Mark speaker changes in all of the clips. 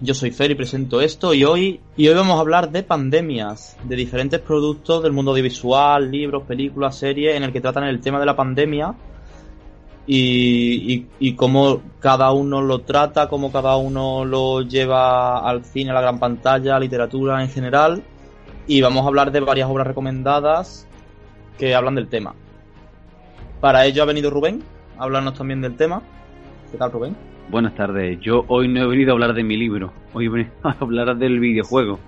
Speaker 1: Yo soy Fer y presento esto y hoy, y hoy vamos a hablar de pandemias, de diferentes productos del mundo audiovisual, libros, películas, series, en el que tratan el tema de la pandemia y, y, y cómo cada uno lo trata, cómo cada uno lo lleva al cine, a la gran pantalla, a literatura en general. Y vamos a hablar de varias obras recomendadas que hablan del tema. Para ello ha venido Rubén a hablarnos también del tema. ¿Qué tal, Rubén?
Speaker 2: Buenas tardes. Yo hoy no he venido a hablar de mi libro. Hoy he venido a hablar del videojuego.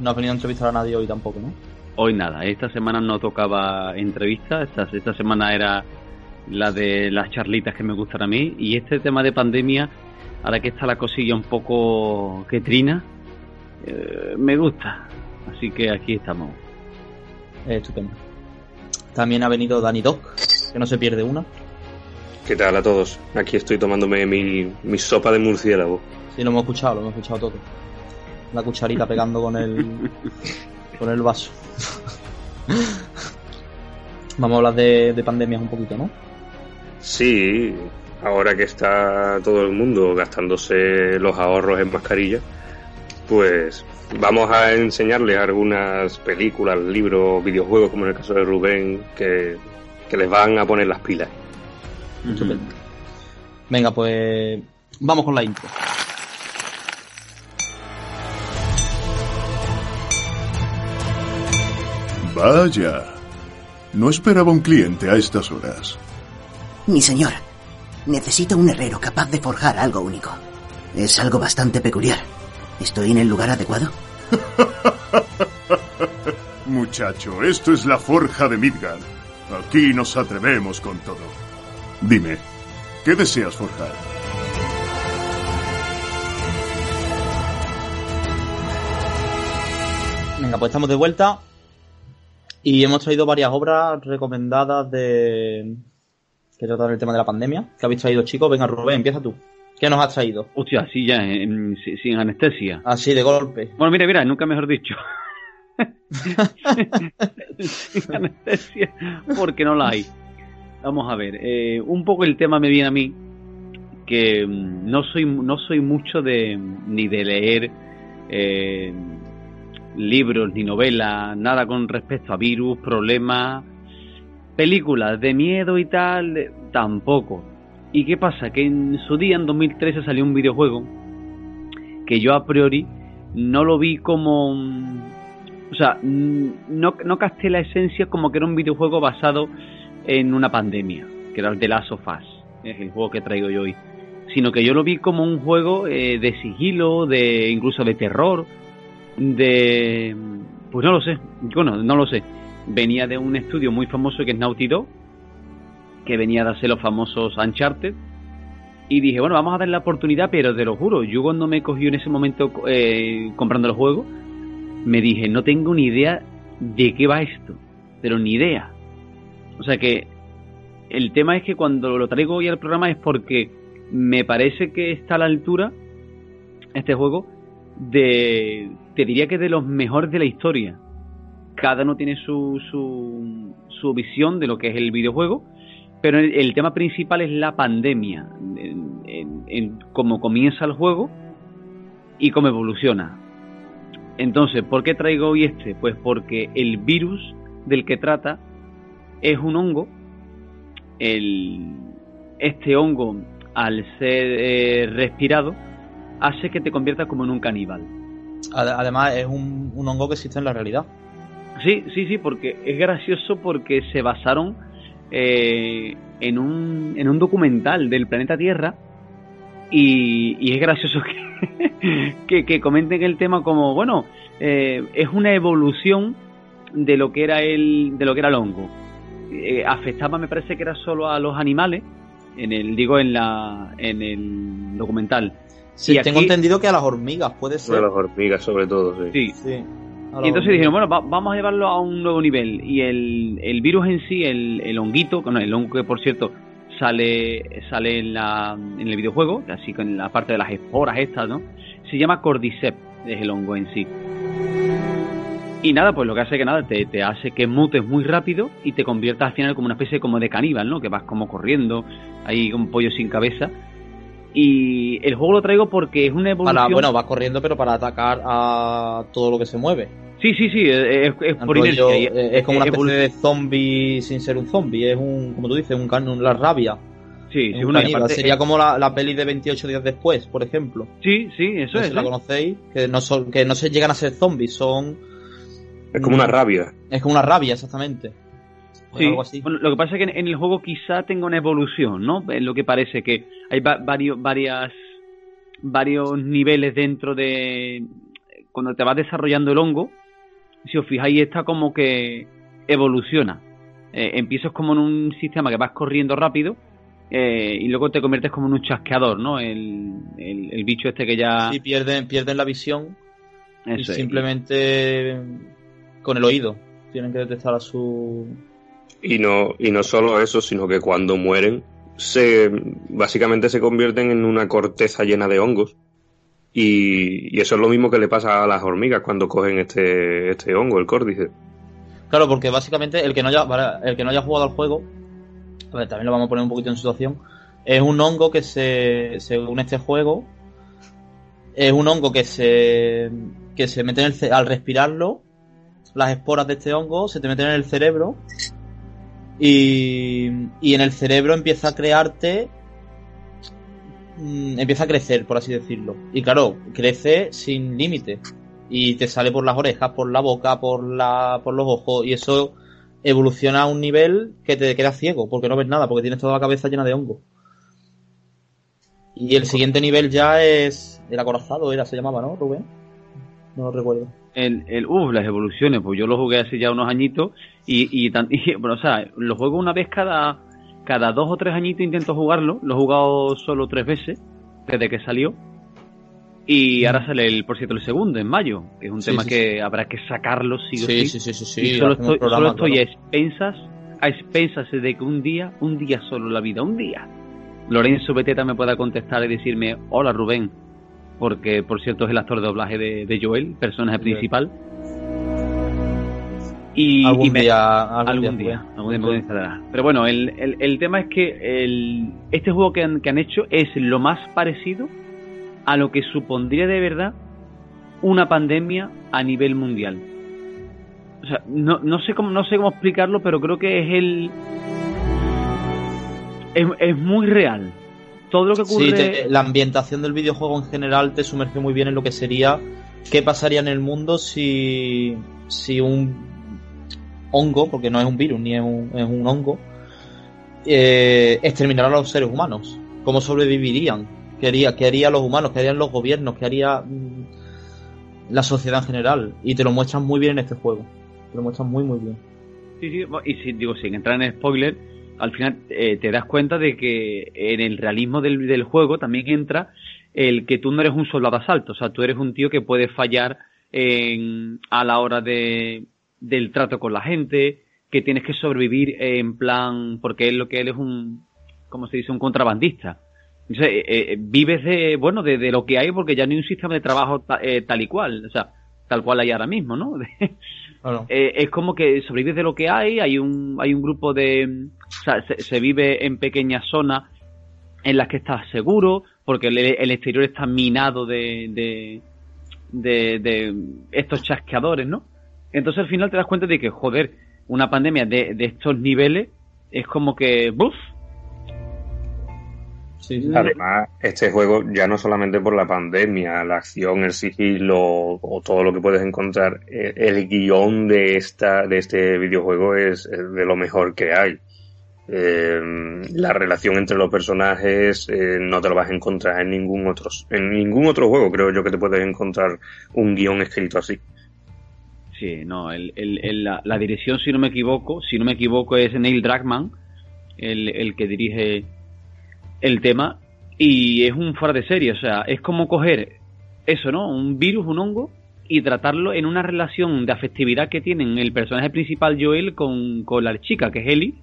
Speaker 1: No has venido a entrevistar a nadie hoy tampoco, ¿no?
Speaker 2: Hoy nada. Esta semana no tocaba entrevista. Esta, esta semana era la de las charlitas que me gustan a mí. Y este tema de pandemia, ahora que está la cosilla un poco que trina, eh, me gusta. Así que aquí estamos.
Speaker 1: Eh, estupendo. También ha venido Dani Doc, que no se pierde una.
Speaker 3: ¿Qué tal a todos? Aquí estoy tomándome mi, mi sopa de murciélago.
Speaker 1: Sí, lo hemos escuchado, lo hemos escuchado todo. La cucharita pegando con el con el vaso. Vamos a hablar de, de pandemias un poquito, ¿no?
Speaker 3: Sí, ahora que está todo el mundo gastándose los ahorros en mascarillas, pues vamos a enseñarles algunas películas, libros, videojuegos, como en el caso de Rubén, que, que les van a poner las pilas.
Speaker 1: Estupendo. Venga, pues vamos con la intro.
Speaker 4: Vaya. No esperaba un cliente a estas horas.
Speaker 5: Mi señor, necesito un herrero capaz de forjar algo único. Es algo bastante peculiar. ¿Estoy en el lugar adecuado?
Speaker 4: Muchacho, esto es la forja de Midgard. Aquí nos atrevemos con todo. Dime, ¿qué deseas forjar?
Speaker 1: Venga, pues estamos de vuelta y hemos traído varias obras recomendadas de que tratan el tema de la pandemia. ¿Qué habéis traído, chicos? Venga, Rubén, empieza tú. ¿Qué nos has traído?
Speaker 2: Hostia, así ya, en- sin, sin anestesia.
Speaker 1: Así, de golpe.
Speaker 2: Bueno, mira, mira, nunca mejor dicho. sin anestesia, porque no la hay. Vamos a ver, eh, un poco el tema me viene a mí que mm, no soy no soy mucho de ni de leer eh, libros ni novelas, nada con respecto a virus, problemas, películas de miedo y tal, eh, tampoco. ¿Y qué pasa? Que en su día, en 2013, salió un videojuego que yo a priori no lo vi como... mm, O sea, mm, no, no casté la esencia como que era un videojuego basado en una pandemia, que era el de Last of Us, es el juego que traigo yo hoy. Sino que yo lo vi como un juego eh, de sigilo, de incluso de terror, de... Pues no lo sé, bueno, no lo sé. Venía de un estudio muy famoso que es Naughty Dog, que venía de hacer los famosos Uncharted. Y dije, bueno, vamos a dar la oportunidad, pero te lo juro, yo cuando me cogió en ese momento eh, comprando el juego, me dije, no tengo ni idea de qué va esto, pero ni idea. O sea que el tema es que cuando lo traigo hoy al programa es porque me parece que está a la altura este juego de, te diría que de los mejores de la historia. Cada uno tiene su, su, su visión de lo que es el videojuego, pero el, tema principal es la pandemia, en cómo comienza el juego y cómo evoluciona. Entonces, ¿por qué traigo hoy este? Pues porque el virus del que trata es un hongo. El, este hongo, al ser eh, respirado, hace que te conviertas como en un caníbal.
Speaker 1: Ade- Además, es un, un hongo que existe en la realidad.
Speaker 2: Sí, sí, sí, porque es gracioso porque se basaron eh, en, un, en un documental del planeta Tierra y, y es gracioso que, que, que comenten el tema como, bueno, eh, es una evolución de lo que era el, de lo que era el hongo. Eh, afectaba, me parece que era solo a los animales, en el, digo, en la, en el documental.
Speaker 1: Sí,
Speaker 2: Y
Speaker 1: tengo
Speaker 2: aquí-
Speaker 1: entendido que a las hormigas puede ser.
Speaker 3: las hormigas, sobre todo, sí.
Speaker 2: Sí,
Speaker 1: Sí.
Speaker 2: Y entonces dijeron, bueno, vamos a llevarlo a un nuevo nivel. Y el, el virus en sí, el, el honguito, bueno, el hongo que por cierto sale sale en, la, en el videojuego, así con la parte de las esporas estas, ¿no? Se llama Cordyceps, es el hongo en sí. Y nada, pues lo que hace que nada, te, te, hace que mutes muy rápido y te conviertas al final como una especie como de caníbal, ¿no? Que vas como corriendo, ahí un pollo sin cabeza. Y el juego lo traigo porque es una evolución...
Speaker 1: bueno, vas corriendo pero para atacar a todo lo que se mueve.
Speaker 2: Sí, sí, sí, es, por inercia.
Speaker 1: es como una especie de zombie sin ser un zombie, es un, como tú dices, un canon, la rabia.
Speaker 2: Sí, sí
Speaker 1: una Sería como la, la, peli de 28 días después, por ejemplo.
Speaker 2: Sí, sí, eso es.
Speaker 1: Si la ¿eh? conocéis, que no, son, que no se llegan a ser zombies, son
Speaker 3: es como una rabia.
Speaker 1: Es como una rabia, exactamente.
Speaker 2: sí, lo que pasa es que en, el juego quizá tenga una evolución, ¿no? Es lo que parece que hay varios, varias, varios niveles dentro de... Cuando te vas desarrollando el hongo, si os fijáis, está como que evoluciona. Eh, empiezas como en un sistema que vas corriendo rápido eh, y luego te conviertes como en un chasqueador, ¿no? El, el, bicho este que ya...
Speaker 1: Sí, pierden, pierden la visión y simplemente con el oído. Tienen que detectar a su.
Speaker 3: Y no, y no solo eso, sino que cuando mueren, se básicamente se convierten en una corteza llena de hongos. Y, eso es lo mismo que le pasa a las hormigas cuando cogen este, este hongo, el córdice.
Speaker 1: Claro, porque básicamente el que no haya, el que no haya jugado al juego, también lo vamos a poner un poquito en situación, es un hongo que se, según este juego, es un hongo que se, que se mete en el, al respirarlo, las esporas de este hongo se te meten en el cerebro y, y en el cerebro empieza a crearte mm, empieza a crecer, por así decirlo. Y claro, crece sin límite. Y te sale por las orejas, por la boca, por la, por los ojos. Y eso evoluciona a un nivel que te queda ciego, porque no ves nada, porque tienes toda la cabeza llena de hongo. Y el siguiente nivel ya es el acorazado, era, se llamaba, ¿no, Rubén? No lo recuerdo
Speaker 2: el, el uff, las evoluciones, pues yo lo jugué hace ya unos añitos y, y, bueno, o sea, lo juego una vez cada, cada dos o tres añitos intento jugarlo, lo he jugado solo tres veces desde que salió y ahora sale el, por cierto, el segundo en mayo, que es un tema que habrá que sacarlo sí o sí.
Speaker 1: Sí, sí, sí,
Speaker 2: Y solo estoy, solo estoy a expensas, a expensas de que un día, un día solo la vida, un día, Lorenzo Beteta me pueda contestar y decirme, hola Rubén, porque por cierto es el actor de doblaje de, Joel, personaje principal.
Speaker 1: Y, algún día,
Speaker 2: algún, día, algún día Pero bueno, el, el, tema es que el, este juego que han, que han hecho es lo más parecido a lo que supondría de verdad una pandemia a nivel mundial. O sea, no, no sé cómo no sé cómo explicarlo, pero creo que es el es, es muy real todo lo que ocurre.
Speaker 1: la ambientación del videojuego en general te sumerge muy bien en lo que sería qué pasaría en el mundo si, si un hongo, porque no es un virus ni es un, es un hongo, eh, exterminara a los seres humanos. ¿Cómo sobrevivirían? ¿Qué haría, qué harían los humanos? ¿Qué harían los gobiernos? ¿Qué haría mm, la sociedad en general? Y te lo muestran muy bien en este juego. Te lo muestran muy, muy bien.
Speaker 2: Sí, sí, y si, digo, sin entrar en spoiler, al final eh, te das cuenta de que en el realismo del, del, juego también entra el que tú no eres un soldado asalto, o sea, tú eres un tío que puede fallar en, a la hora de, del trato con la gente, que tienes que sobrevivir en plan, porque es lo que él es un, como se dice, un contrabandista. Entonces, eh, eh, vives de, bueno, de, de, lo que hay porque ya no hay un sistema de trabajo tal y cual, o sea, tal cual hay ahora mismo, ¿no? Eh, es como que sobrevives de lo que hay, hay un, hay un grupo de... O sea, se, vive en pequeñas zonas en las que estás seguro, porque el, exterior está minado de, de, de, estos chasqueadores, ¿no? Entonces al final te das cuenta de que, joder, una pandemia de, de estos niveles es como que, ¡buf!
Speaker 3: Además, este juego ya no solamente por la pandemia, la acción, el sigilo o todo lo que puedes encontrar, eh, el, guion de esta de este videojuego es, de lo mejor que hay. Eh, la relación entre los personajes eh, no te lo vas a encontrar en ningún otro en ningún otro juego creo yo que te puedes encontrar un guion escrito así
Speaker 2: sí no el, el, la, la, dirección si no me equivoco si no me equivoco es Neil Druckmann el, el que dirige el tema y es un fuera de serie, o sea, es como coger eso, ¿no? Un virus, un hongo, y tratarlo en una relación de afectividad que tienen el personaje principal Joel con, con la chica, que es Ellie,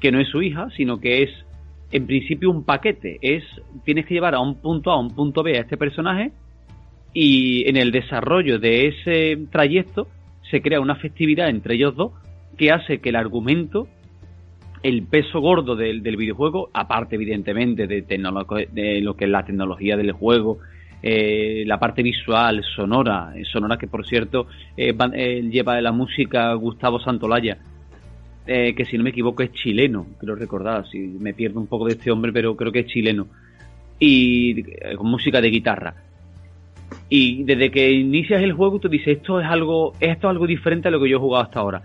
Speaker 2: que no es su hija, sino que es en principio un paquete. Es tienes que llevar a un punto A a un punto B a este personaje y en el desarrollo de ese trayecto se crea una afectividad entre ellos dos que hace que el argumento, el peso gordo del, videojuego, aparte evidentemente de, lo que es la tecnología del juego, eh, la parte visual, sonora, eh, sonora que por cierto eh, lleva de la música Gustavo Santolaya, que si no me equivoco es chileno, quiero recordar, si me pierdo un poco de este hombre, pero creo que es chileno, y con música de guitarra. Y desde que inicias el juego tú dices, esto es algo, esto es algo diferente a lo que yo he jugado hasta ahora.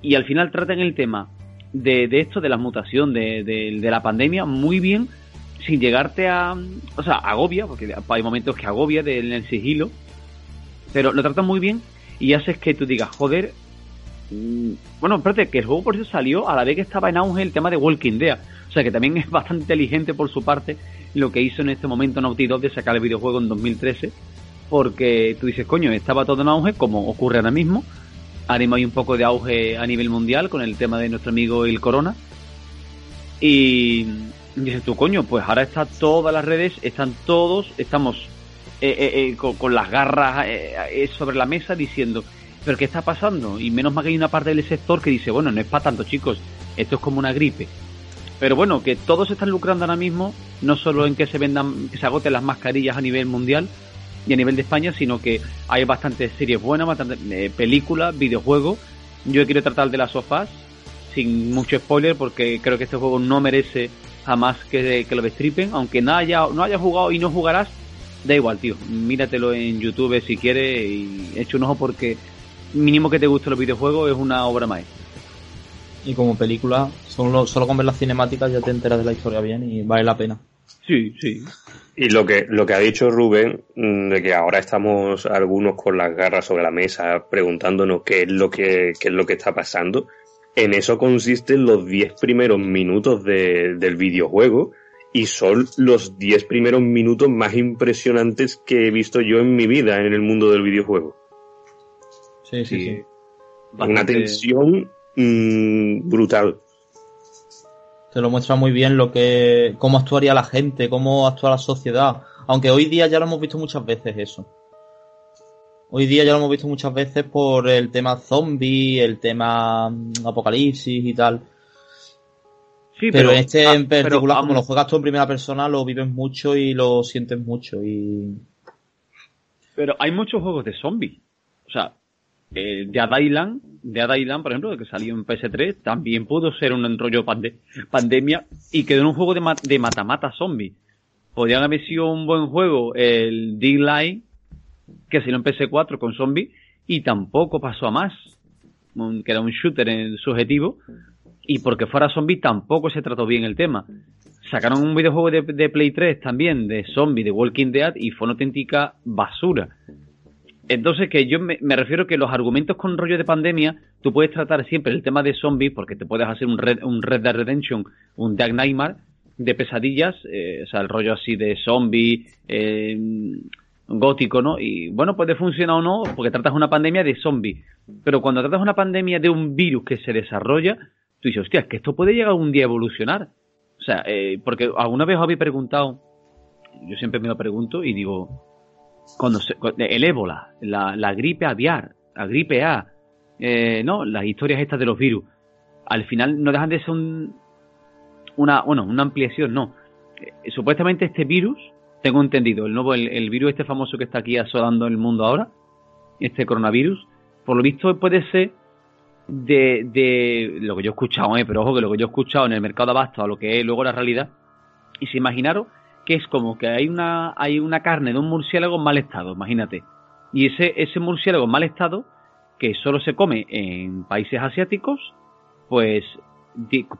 Speaker 2: Y al final tratan el tema de, esto, de la mutación, de, de la pandemia, muy bien sin llegarte a. O sea, agobia, porque hay momentos que agobia del el sigilo, pero lo tratan muy bien y haces que tú digas, joder. Mm, bueno, espérate, que el juego por eso salió a la vez que estaba en auge el tema de Walking Dead. O sea que también es bastante inteligente por su parte lo que hizo en este momento Naughty Dog de sacar el videojuego en 2013. Porque tú dices, coño, estaba todo en auge, como ocurre ahora mismo. Ahora hay un poco de auge a nivel mundial con el tema de nuestro amigo el Corona. Y, dices tú, coño, pues ahora está todas las redes, están todos, estamos eh, eh, eh, con, las garras sobre la mesa diciendo, pero ¿qué está pasando? Y menos mal que hay una parte del sector que dice, bueno, no es para tanto, chicos, esto es como una gripe. Pero bueno, que todos están lucrando ahora mismo, no solo en que se vendan, que se agoten las mascarillas a nivel mundial y a nivel de España, sino que hay bastantes series buenas, bastantes películas, videojuegos. Yo quiero tratar de las sofás, sin mucho spoiler, porque creo que este juego no merece jamás que, que lo destripen, aunque no haya, no haya jugado y no jugarás, da igual, tío. Míratelo en YouTube si quieres y echa un ojo porque mínimo que te guste los videojuegos es una obra maestra.
Speaker 1: Y como película, solo, solo con ver las cinemáticas ya te enteras de la historia bien y vale la pena.
Speaker 2: Sí, sí.
Speaker 3: Y lo que, lo que ha dicho Rubén, mm, de que ahora estamos algunos con las garras sobre la mesa preguntándonos qué es lo que, qué es lo que está pasando, en eso consisten los 10 primeros minutos del videojuego y son los 10 primeros minutos más impresionantes que he visto yo en mi vida en el mundo del videojuego.
Speaker 1: Sí, sí, sí.
Speaker 3: Una tensión mm, brutal.
Speaker 1: Te lo muestra muy bien lo que cómo actuaría la gente, cómo actúa la sociedad. Aunque hoy día ya lo hemos visto muchas veces eso. Hoy día ya lo hemos visto muchas veces por el tema zombie, el tema mm, apocalipsis y tal. Sí, pero, este ah, en particular, como lo juegas tú en primera persona, lo vives mucho y lo sientes mucho. y
Speaker 2: Pero hay muchos juegos de zombies. O sea, eh, Dead Island, Dead Island, por ejemplo, que salió en PS3, también pudo ser un enrollo pandemia y quedó en un juego de, de mata-mata zombie. Podrían haber sido un buen juego el D-Line que salió en PS4 con zombies y tampoco pasó a más, que era un shooter en subjetivo, y porque fuera zombie tampoco se trató bien el tema. Sacaron un videojuego de, Play 3 también, de zombie, de Walking Dead, y fue una auténtica basura. Entonces, que yo me, refiero que los argumentos con rollo de pandemia, tú puedes tratar siempre el tema de zombies, porque te puedes hacer un Red, un Red Dead Redemption, un Dark Nightmare, de pesadillas, eh, o sea, el rollo así de zombie, eh, gótico, ¿no? Y bueno, puede funcionar o no, porque tratas una pandemia de zombies. Pero cuando tratas una pandemia de un virus que se desarrolla, tú dices, hostia, que esto puede llegar un día a evolucionar. O sea, eh, porque alguna vez os habéis preguntado, yo siempre me lo pregunto y digo, cuando el ébola, la, gripe aviar, la gripe A, eh, no, las historias estas de los virus, al final no dejan de ser un, una, bueno, una ampliación, no. Eh, supuestamente este virus tengo entendido, el nuevo, el, virus este famoso que está aquí asolando el mundo ahora, este coronavirus, por lo visto puede ser de, de lo que yo he escuchado, ¿eh? pero ojo que lo que yo he escuchado en el mercado de abasto a lo que es luego la realidad, y si imaginaros que es como que hay una, hay una carne de un murciélago en mal estado, imagínate, y ese, ese murciélago en mal estado, que solo se come en países asiáticos, pues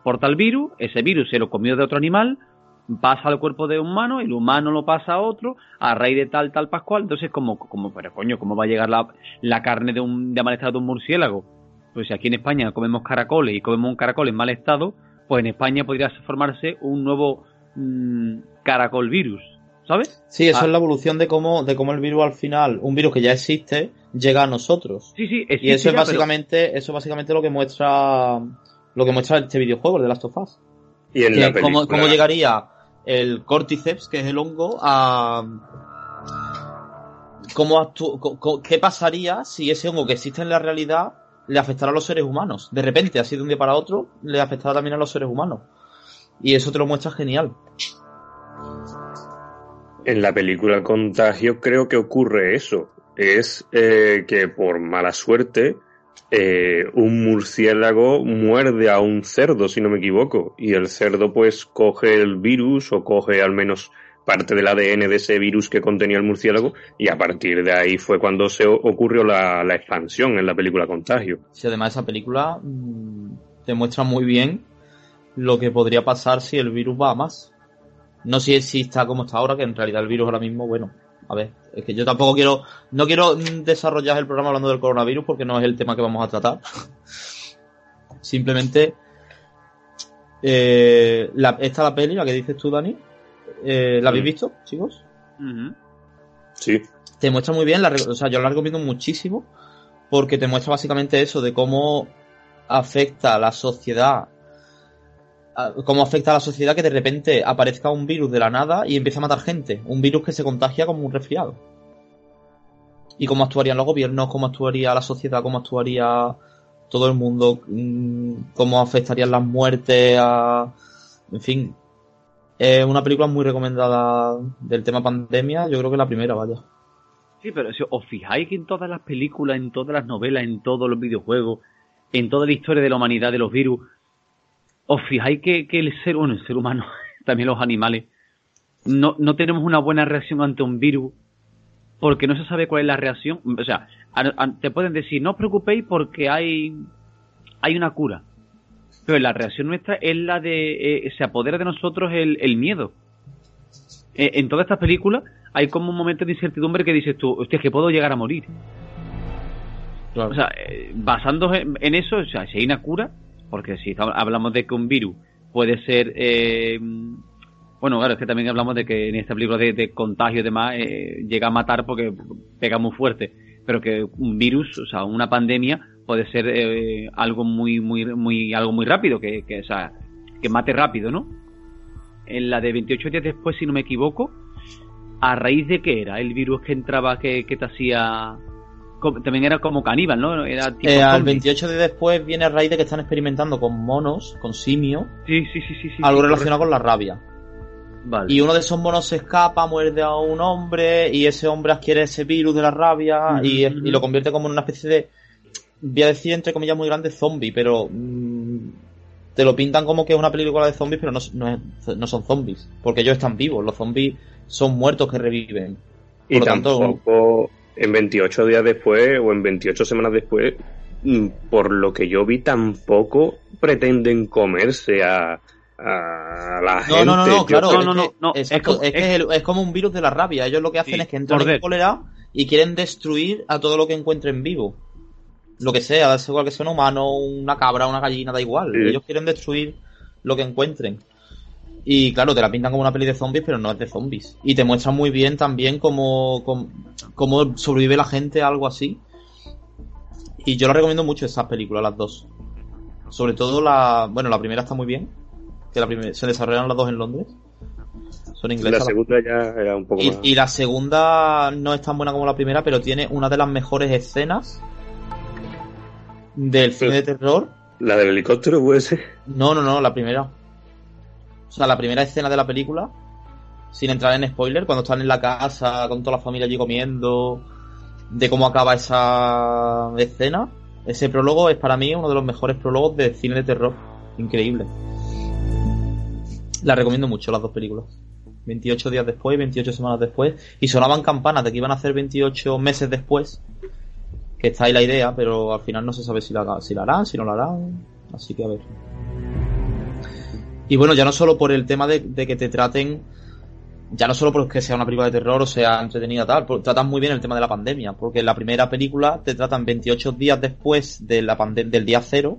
Speaker 2: porta el virus, ese virus se lo comió de otro animal, pasa al cuerpo de un humano, el humano lo pasa a otro, a raíz de tal, tal pascual, entonces como, como, pero coño, ¿cómo va a llegar la, la carne de un, de mal estado de un murciélago? Pues si aquí en España comemos caracoles y comemos un caracol en mal estado, pues en España podría formarse un nuevo mm, caracol virus, ¿sabes?
Speaker 1: Sí, eso ah. es la evolución de cómo, de cómo el virus al final, un virus que ya existe, llega a nosotros.
Speaker 2: Sí, sí,
Speaker 1: y eso es básicamente, eso es básicamente lo que muestra lo que muestra este videojuego, de Last of Us.
Speaker 3: Y en la
Speaker 1: cómo, cómo llegaría el cordyceps, que es el hongo, a cómo qué pasaría si ese hongo que existe en la realidad le afectara a los seres humanos. De repente, así de un día para otro, le afectara también a los seres humanos. Y eso te lo muestra genial.
Speaker 3: En la película Contagio creo que ocurre eso. Es eh, que por mala suerte eh, un murciélago muerde a un cerdo, si no me equivoco, y el cerdo pues coge el virus o coge al menos parte del ADN de ese virus que contenía el murciélago y a partir de ahí fue cuando se ocurrió la, expansión en la película Contagio.
Speaker 1: Sí, además esa película mm, te muestra muy bien lo que podría pasar si el virus va más. No sé si está como está ahora, que en realidad el virus ahora mismo, bueno, a ver, es que yo tampoco quiero, no quiero desarrollar el programa hablando del coronavirus porque no es el tema que vamos a tratar. Simplemente, eh, la, esta la peli, la que dices tú, Dani, eh, ¿la habéis visto, chicos?
Speaker 3: Sí.
Speaker 1: Te muestra muy bien, la, o sea, yo la recomiendo muchísimo porque te muestra básicamente eso de cómo afecta a la sociedad cómo afecta a la sociedad que de repente aparezca un virus de la nada y empieza a matar gente. Un virus que se contagia como un resfriado. Y cómo actuarían los gobiernos, cómo actuaría la sociedad, cómo actuaría todo el mundo, mm, cómo afectarían las muertes, a... en fin. Es una película muy recomendada del tema pandemia, yo creo que la primera, vaya.
Speaker 2: Sí, pero si os fijáis que en todas las películas, en todas las novelas, en todos los videojuegos, en toda la historia de la humanidad de los virus, os fijáis que, el ser, bueno, el ser humano, también los animales, no, no tenemos una buena reacción ante un virus porque no se sabe cuál es la reacción. O sea, te pueden decir, no os preocupéis porque hay, hay una cura. Pero la reacción nuestra es la de, eh, se apodera de nosotros el, el miedo. Eh, en todas estas películas hay como un momento de incertidumbre que dices tú, hostia, que puedo llegar a morir. O sea, eh, basándose en, eso, o sea, si hay una cura, porque si hablamos de que un virus puede ser... Eh, bueno, claro, es que también hablamos de que en este libro de, contagio y demás eh, llega a matar porque pega muy fuerte. Pero que un virus, o sea, una pandemia puede ser eh, algo muy, muy, muy, algo muy rápido, que, que, o sea, que mate rápido, ¿no? En la de 28 días después, si no me equivoco, ¿a raíz de qué era el virus que entraba que, que te hacía también era como caníbal, ¿no? Era
Speaker 1: tipo eh, al 28 de después viene a raíz de que están experimentando con monos, con simios.
Speaker 2: Sí, sí, sí, sí.
Speaker 1: algo relacionado con la rabia. Vale. Y uno de esos monos se escapa, muerde a un hombre y ese hombre adquiere ese virus de la rabia y, lo convierte como en una especie de, voy a decir entre comillas muy grande, zombie, pero mm, te lo pintan como que es una película de zombies, pero no, no, son zombies, porque ellos están vivos, los zombies son muertos que reviven.
Speaker 3: Por y lo tanto, en 28 días después o en 28 semanas después, mm, por lo que yo vi, tampoco pretenden comerse a, a la gente.
Speaker 1: No, no, no, claro. No, no, no, es, como, un virus de la rabia. Ellos lo que hacen es que entran en cólera y quieren destruir a todo lo que encuentren vivo. Lo que sea, da igual que sea un humano, una cabra, una gallina, da igual. Ellos quieren destruir lo que encuentren. Y claro, te la pintan como una peli de zombies, pero no es de zombies. Y te muestran muy bien también cómo, cómo, sobrevive la gente a algo así. Y yo la recomiendo mucho esas películas, las dos. Sobre todo la. Bueno, la primera está muy bien. Que la primera, se desarrollaron las dos en Londres. Son inglesas.
Speaker 3: La segunda ya era un poco
Speaker 1: y, y la segunda no es tan buena como la primera, pero tiene una de las mejores escenas del cine de terror.
Speaker 3: ¿La del helicóptero puede ser?
Speaker 1: No, no, no, la primera. O sea, la primera escena de la película, sin entrar en spoiler, cuando están en la casa con toda la familia allí comiendo, de cómo acaba esa escena, ese prólogo es para mí uno de los mejores prólogos de cine de terror. Increíble. La recomiendo mucho, las dos películas. 28 días después, 28 semanas después. Y sonaban campanas de que iban a hacer 28 meses después. Que está ahí la idea, pero al final no se sabe si la, si la harán, si no la harán. Así que a ver. Y bueno, ya no solo por el tema de, que te traten, ya no solo porque sea una película de terror o sea entretenida tal, tratan muy bien el tema de la pandemia, porque en la primera película te tratan 28 días después de la del día cero,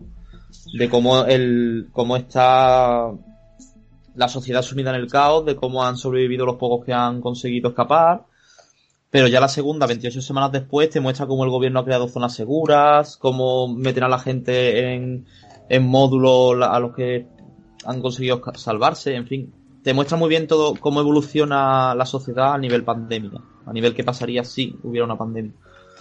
Speaker 1: de cómo el, cómo está la sociedad sumida en el caos, de cómo han sobrevivido los pocos que han conseguido escapar, Pero ya la segunda, 28 semanas después, te muestra cómo el gobierno ha creado zonas seguras, cómo meten a la gente en, en módulos a los que han conseguido salvarse, en fin. Te muestra muy bien todo cómo evoluciona la sociedad a nivel pandemia, a nivel que pasaría si hubiera una pandemia.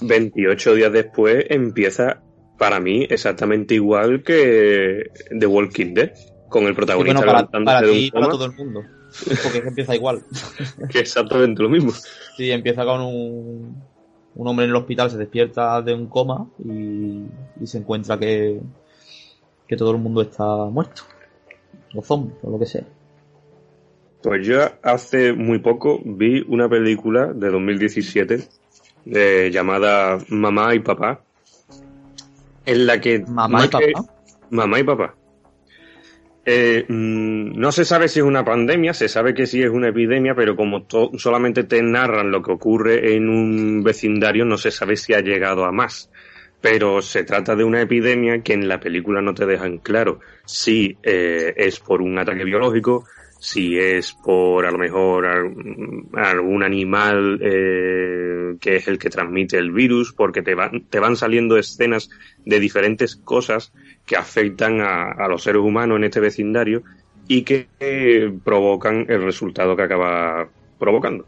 Speaker 3: 28 días después empieza para mí exactamente igual que The Walking Dead, con el protagonista
Speaker 1: bueno, para, para ti y para todo el mundo. Porque empieza igual.
Speaker 3: que exactamente lo mismo.
Speaker 1: Sí, empieza con un, un hombre en el hospital, se despierta de un coma y, y se encuentra que, que todo el mundo está muerto. O zombie, o lo que sea.
Speaker 3: Pues yo hace muy poco vi una película de 2017 eh, llamada Mamá y Papá, en la que...
Speaker 1: Mamá y papá.
Speaker 3: Mamá y Papá. Eh, mm, no se sabe si es una pandemia, se sabe que sí es una epidemia, pero como solamente te narran lo que ocurre en un vecindario, no se sabe si ha llegado a más. Pero se trata de una epidemia que en la película no te dejan claro si eh, es por un ataque biológico, si es por a lo mejor algún animal eh, que es el que transmite el virus, porque te van, te van saliendo escenas de diferentes cosas que afectan a, los seres humanos en este vecindario y que eh, provocan el resultado que acaba provocando.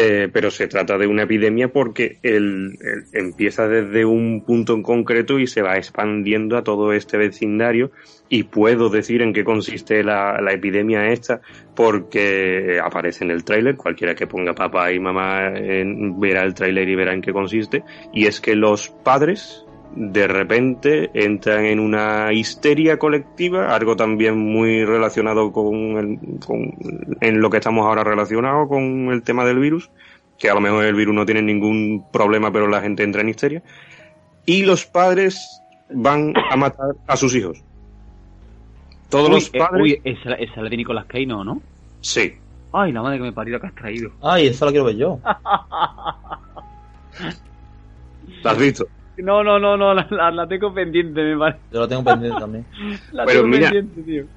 Speaker 3: Eh, pero se trata de una epidemia porque el, empieza desde un punto en concreto y se va expandiendo a todo este vecindario. Y puedo decir en qué consiste la, la epidemia esta porque aparece en el tráiler, cualquiera que ponga papá y mamá en, verá el tráiler y verá en qué consiste. Y es que los padres de repente entran en una histeria colectiva, algo también muy relacionado con, el, con en lo que estamos ahora relacionado con el tema del virus, que a lo mejor el virus no tiene ningún problema, pero la gente entra en histeria, y los padres van a matar a sus hijos. Todos los
Speaker 2: eh,
Speaker 3: padres.
Speaker 2: uy, esa, esa es la de Nicolas Cage, ¿no? ¿no?
Speaker 3: Sí.
Speaker 2: Ay, la madre que me parió que has traído.
Speaker 1: Ay, esa la quiero ver yo.
Speaker 3: ¿La has visto?
Speaker 2: No, no, no, no, la, la, la tengo pendiente, me parece.
Speaker 1: Yo la tengo pendiente también.
Speaker 2: La
Speaker 3: Pero
Speaker 2: tengo
Speaker 3: mira,
Speaker 2: pendiente, tío.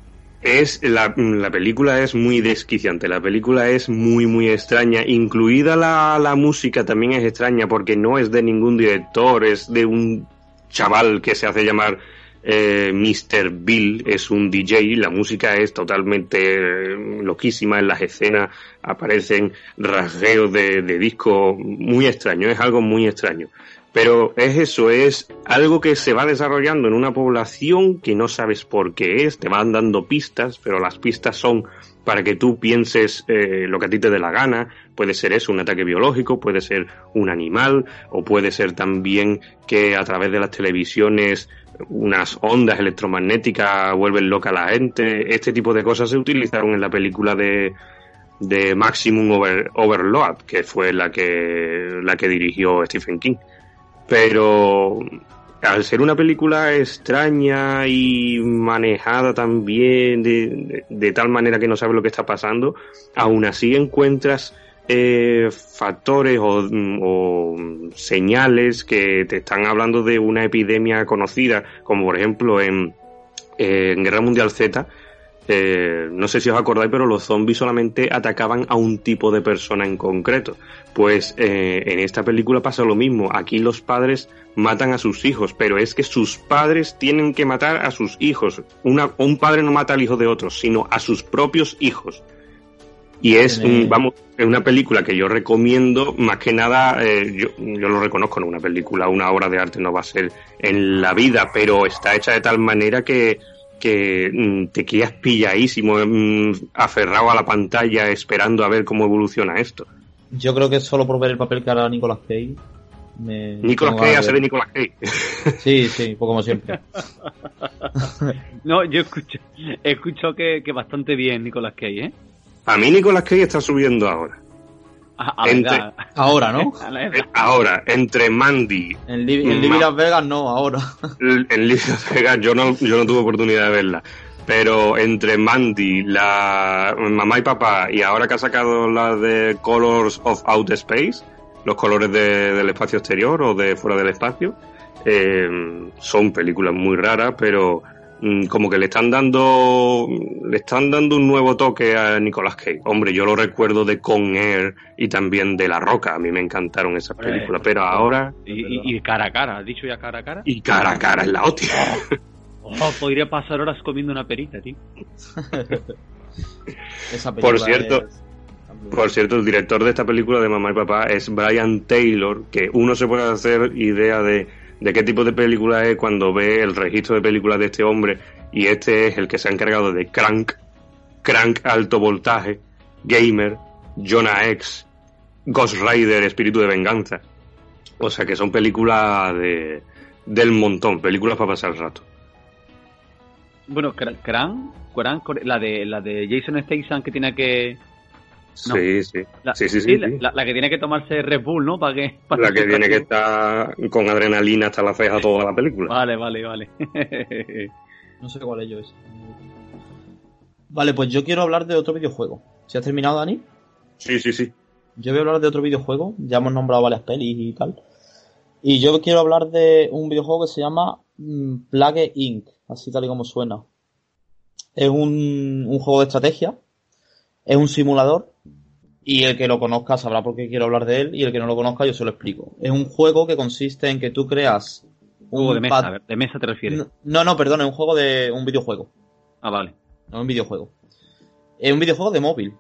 Speaker 3: es la, la película es muy desquiciante, la película es muy muy extraña, incluida la, la música también es extraña porque no es de ningún director, es de un chaval que se hace llamar eh, Mr. Bill, es un DJ, la música es totalmente eh, loquísima, en las escenas aparecen rasgueos de, de disco, muy extraño, es algo muy extraño. Pero es eso, es algo que se va desarrollando en una población que no sabes por qué es, te van dando pistas, pero las pistas son para que tú pienses eh, lo que a ti te dé la gana. Puede ser eso, un ataque biológico, puede ser un animal, o puede ser también que a través de las televisiones unas ondas electromagnéticas vuelven loca a la gente. Este tipo de cosas se utilizaron en la película de, de Maximum Over- Overload, que fue la que, la que dirigió Stephen King pero al ser una película extraña y manejada también de, tal manera que no sabes lo que está pasando, aún así encuentras eh, factores o, o señales que te están hablando de una epidemia conocida, como por ejemplo en Guerra Mundial Z, eh, no sé si os acordáis, pero los zombies solamente atacaban a un tipo de persona en concreto. Pues eh, en esta película pasa lo mismo. Aquí los padres matan a sus hijos, pero es que sus padres tienen que matar a sus hijos. Una, un padre no mata al hijo de otros, sino a sus propios hijos. Y es, un- vamos, es una película que yo recomiendo, más que nada, eh, yo, yo lo reconozco, no una película, una obra de arte no va a ser en la vida, pero está hecha de tal manera que, que mm, te quedas pilladísimo, mm, aferrado a la pantalla, esperando a ver cómo evoluciona esto.
Speaker 1: Yo creo que solo por ver el papel que hará Nicolas Cage. Me
Speaker 3: Nicolas Cage hace
Speaker 1: de.
Speaker 3: Nicolas Cage.
Speaker 1: Sí, sí, pues como siempre.
Speaker 2: No, yo escucho, escucho que, que bastante bien Nicolas Cage, ¿eh?
Speaker 3: A mí Nicolas Cage está subiendo ahora.
Speaker 2: A, a la
Speaker 3: Entre-
Speaker 2: edad.
Speaker 1: Ahora, ¿no?
Speaker 3: Eh. Ahora, entre Mandy,
Speaker 1: En, Li- en Living Las Vegas no, ahora.
Speaker 3: en Liz Vegas, yo no, yo no tuve oportunidad de verla. Pero entre Mandy, la mamá y papá, y ahora que ha sacado la de Colors of Outer Space, los colores de- del espacio exterior o de fuera del espacio, eh, son películas muy raras, pero como que le están dando le están dando un nuevo toque a Nicolas Cage. Hombre, yo lo recuerdo de Con Air y también de La Roca, a mí me encantaron esas películas, pero ahora
Speaker 2: Y, y cara a cara, ¿has dicho ya cara a cara?
Speaker 3: y cara a cara es la hostia.
Speaker 2: Oh, podría pasar horas comiendo una perita, tío.
Speaker 1: Esa
Speaker 3: Por
Speaker 1: película
Speaker 3: cierto,
Speaker 1: es-
Speaker 3: Por cierto, el director de esta película de Mamá y Papá es Brian Taylor, que uno se puede hacer idea de, de qué tipo de película es cuando ve el registro de películas de este hombre, y este es el que se ha encargado de Crank, Crank Alto Voltaje, Gamer, Jonah X, Ghost Rider, Espíritu de Venganza. O sea que son películas de, del montón, películas para pasar el rato.
Speaker 2: Bueno, Cran, Cran, Cran, la de la de Jason Statham que tiene que No.
Speaker 3: Sí, sí.
Speaker 2: la,
Speaker 3: sí, sí, sí,
Speaker 2: la,
Speaker 3: sí.
Speaker 2: la- la que tiene que tomarse Red Bull, ¿no? Para que para
Speaker 3: La que tiene que estar con adrenalina hasta la ceja toda la película.
Speaker 2: Vale, vale, vale.
Speaker 1: No sé cuál es yo ese. Vale, pues yo quiero hablar de otro videojuego. ¿Si has terminado, Dani?
Speaker 3: Sí, sí, sí.
Speaker 1: Yo voy a hablar de otro videojuego. Ya hemos nombrado varias pelis y tal. Y yo quiero hablar de un videojuego que se llama mm, Plague Inc. Así tal y como suena. Es un, un juego de estrategia. Es un simulador. Y el que lo conozca sabrá por qué quiero hablar de él. Y el que no lo conozca yo se lo explico. Es un juego que consiste en que tú creas
Speaker 2: Juego
Speaker 1: un
Speaker 2: de mesa,
Speaker 1: pad-
Speaker 2: a ver, de mesa te refieres.
Speaker 1: No, no, perdón, es un juego de un videojuego.
Speaker 2: Ah, vale.
Speaker 1: No es un videojuego. Es un videojuego de móvil.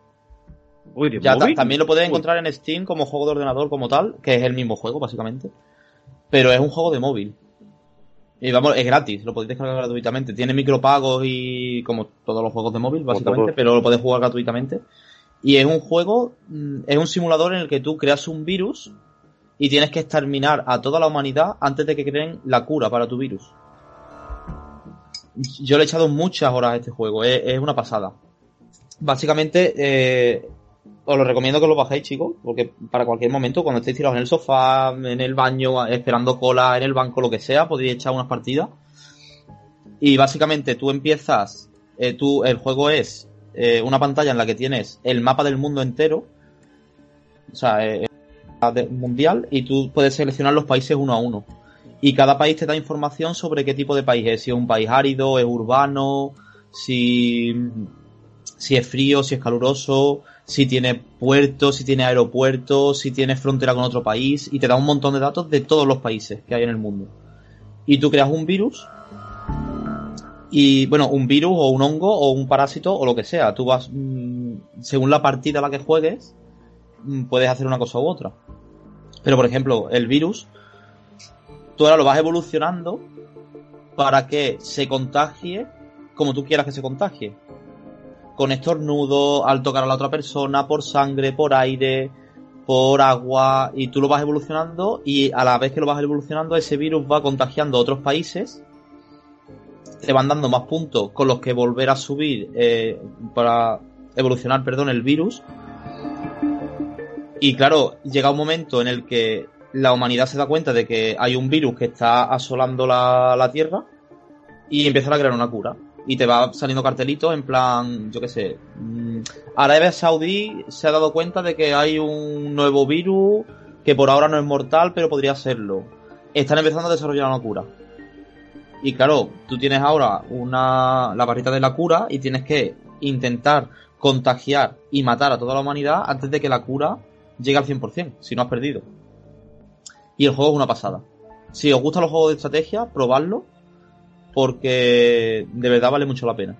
Speaker 2: Uy, ¿de
Speaker 1: Ya ta-
Speaker 2: móvil?
Speaker 1: también lo puedes
Speaker 2: Uy,
Speaker 1: encontrar en Steam como juego de ordenador como tal, que es el mismo juego, básicamente. Pero es un juego de móvil. Y vamos, es gratis, lo podéis descargar gratuitamente. Tiene micropagos y como todos los juegos de móvil, básicamente, pero lo puedes jugar gratuitamente. Y es un juego, mm, es un simulador en el que tú creas un virus y tienes que exterminar a toda la humanidad antes de que creen la cura para tu virus. Yo le he echado muchas horas a este juego, es, una pasada. Básicamente, eh, os lo recomiendo que lo bajéis, chicos, porque para cualquier momento, cuando estéis tirados en el sofá, en el baño, esperando cola, en el banco, lo que sea, podéis echar unas partidas. Y básicamente tú empiezas, eh, tú, el juego es eh, una pantalla en la que tienes el mapa del mundo entero, o sea, eh, mundial, y tú puedes seleccionar los países uno a uno. Y cada país te da información sobre qué tipo de país es, si es un país árido, es urbano, si, si es frío, si es caluroso, si tiene puertos, si tiene aeropuertos, si tiene frontera con otro país, y te da un montón de datos de todos los países que hay en el mundo. Y tú creas un virus, y bueno, un virus o un hongo o un parásito o lo que sea. Tú vas, mm, según la partida a la que juegues, mm, puedes hacer una cosa u otra. Pero por ejemplo, el virus, tú ahora lo vas evolucionando para que se contagie como tú quieras que se contagie. Con estornudo, al tocar a la otra persona, por sangre, por aire, por agua, y tú lo vas evolucionando y a la vez que lo vas evolucionando ese virus va contagiando a otros países, te van dando más puntos con los que volver a subir eh, para evolucionar, perdón, el virus. Y claro, llega un momento en el que la humanidad se da cuenta de que hay un virus que está asolando la, la Tierra y empiezan a crear una cura. Y te va saliendo cartelitos en plan, yo qué sé, mm, Arabia Saudí se ha dado cuenta de que hay un nuevo virus que por ahora no es mortal, pero podría serlo. Están empezando a desarrollar una cura. Y claro, tú tienes ahora una la barrita de la cura y tienes que intentar contagiar y matar a toda la humanidad antes de que la cura llegue al 100%, si no has perdido. Y el juego es una pasada. Si os gustan los juegos de estrategia, probadlo, porque de verdad vale mucho la pena.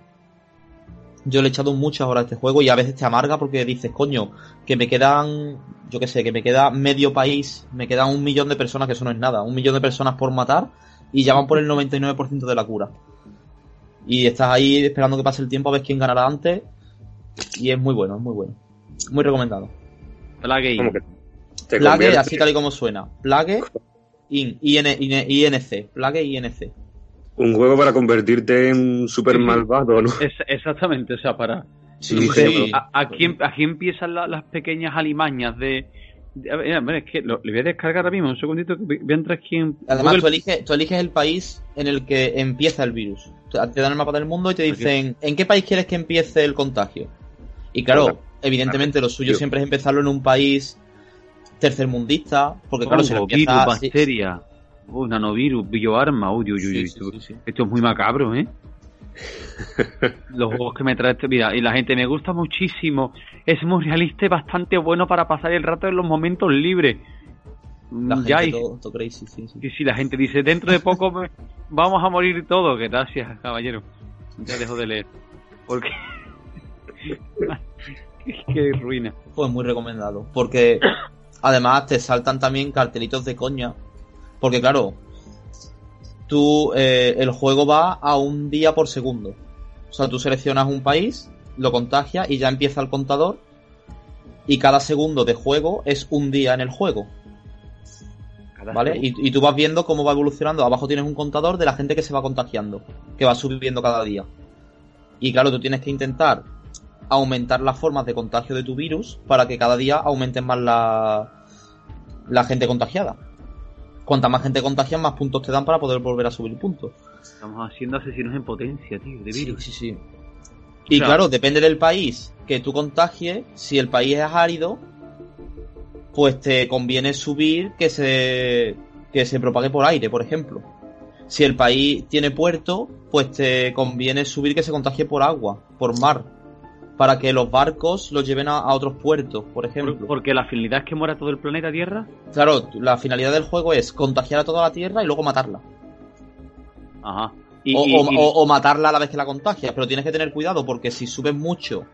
Speaker 1: Yo le he echado muchas horas a este juego y a veces te amarga porque dices, coño, que me quedan, yo qué sé, que me queda medio país, me queda un millón de personas, que eso no es nada, un millón de personas por matar y ya van por el 99% de la cura. Y estás ahí esperando que pase el tiempo a ver quién ganará antes y es muy bueno, es muy bueno. Muy recomendado.
Speaker 2: Plague Inc.
Speaker 3: te
Speaker 1: Plague, así tal y como suena. Plague in, IN, IN, INC. Plague INC.
Speaker 3: Un juego para convertirte en super malvado, ¿no?
Speaker 2: Es- exactamente, o sea, para...
Speaker 1: Sí, sí.
Speaker 2: aquí, aquí empiezan la- las pequeñas alimañas de... a ver, a ver, es que lo, le voy a descargar ahora mismo, un segundito, que voy a entrar aquí en...
Speaker 1: Además, tú eliges, tú eliges el país en el que empieza el virus. Te dan el mapa del mundo y te dicen, ¿en qué país quieres que empiece el contagio? Y claro,
Speaker 3: Claro.
Speaker 1: evidentemente lo suyo
Speaker 3: Tío.
Speaker 1: siempre es empezarlo en un país tercermundista, porque claro, si lo
Speaker 2: Hongo, virus,
Speaker 1: empiezas... sí,
Speaker 2: bacteria, oh, nanovirus, bioarma, uy, uy, uy,
Speaker 1: sí,
Speaker 2: esto, esto es muy macabro, ¿eh? Los juegos que me trae este, mira, y la gente me gusta muchísimo, es muy realista y bastante bueno para pasar el rato en los momentos libres.
Speaker 1: La
Speaker 2: ya,
Speaker 1: gente
Speaker 2: y-
Speaker 1: todo, todo crazy, sí, sí.
Speaker 2: y si la gente dice, dentro de poco me- vamos a morir todos, que gracias, caballero. Ya dejo de leer. Porque... Qué ruina.
Speaker 1: Pues muy recomendado. Porque además te saltan también cartelitos de coña. Porque claro, tú, eh, el juego va a un día por segundo. O sea, tú seleccionas un país, lo contagias y ya empieza el contador. Y cada segundo de juego es un día en el juego. ¿Vale? Y, y tú vas viendo cómo va evolucionando. Abajo tienes un contador de la gente que se va contagiando, que va subiendo cada día. Y claro, tú tienes que intentar aumentar las formas de contagio de tu virus para que cada día aumenten más la, la gente contagiada. Cuanta más gente contagia, más puntos te dan para poder volver a subir puntos.
Speaker 2: Estamos haciendo asesinos en potencia, tío, de virus.
Speaker 1: Sí, sí, sí. Y claro, depende del país que tú contagies. Si el país es árido, pues te conviene subir que se, que se propague por aire, por ejemplo. Si el país tiene puerto, pues te conviene subir que se contagie por agua, por mar. Para que los barcos los lleven a, a otros puertos, por
Speaker 2: Por-
Speaker 1: ejemplo.
Speaker 2: porque la finalidad es que muera todo el planeta Tierra.
Speaker 1: Claro, la finalidad del juego es contagiar a toda la Tierra y luego matarla.
Speaker 2: Ajá. Y,
Speaker 1: o,
Speaker 2: y-
Speaker 1: o-
Speaker 2: y-
Speaker 1: o- o matarla a la vez que la contagias, pero tienes que tener cuidado porque si subes mucho,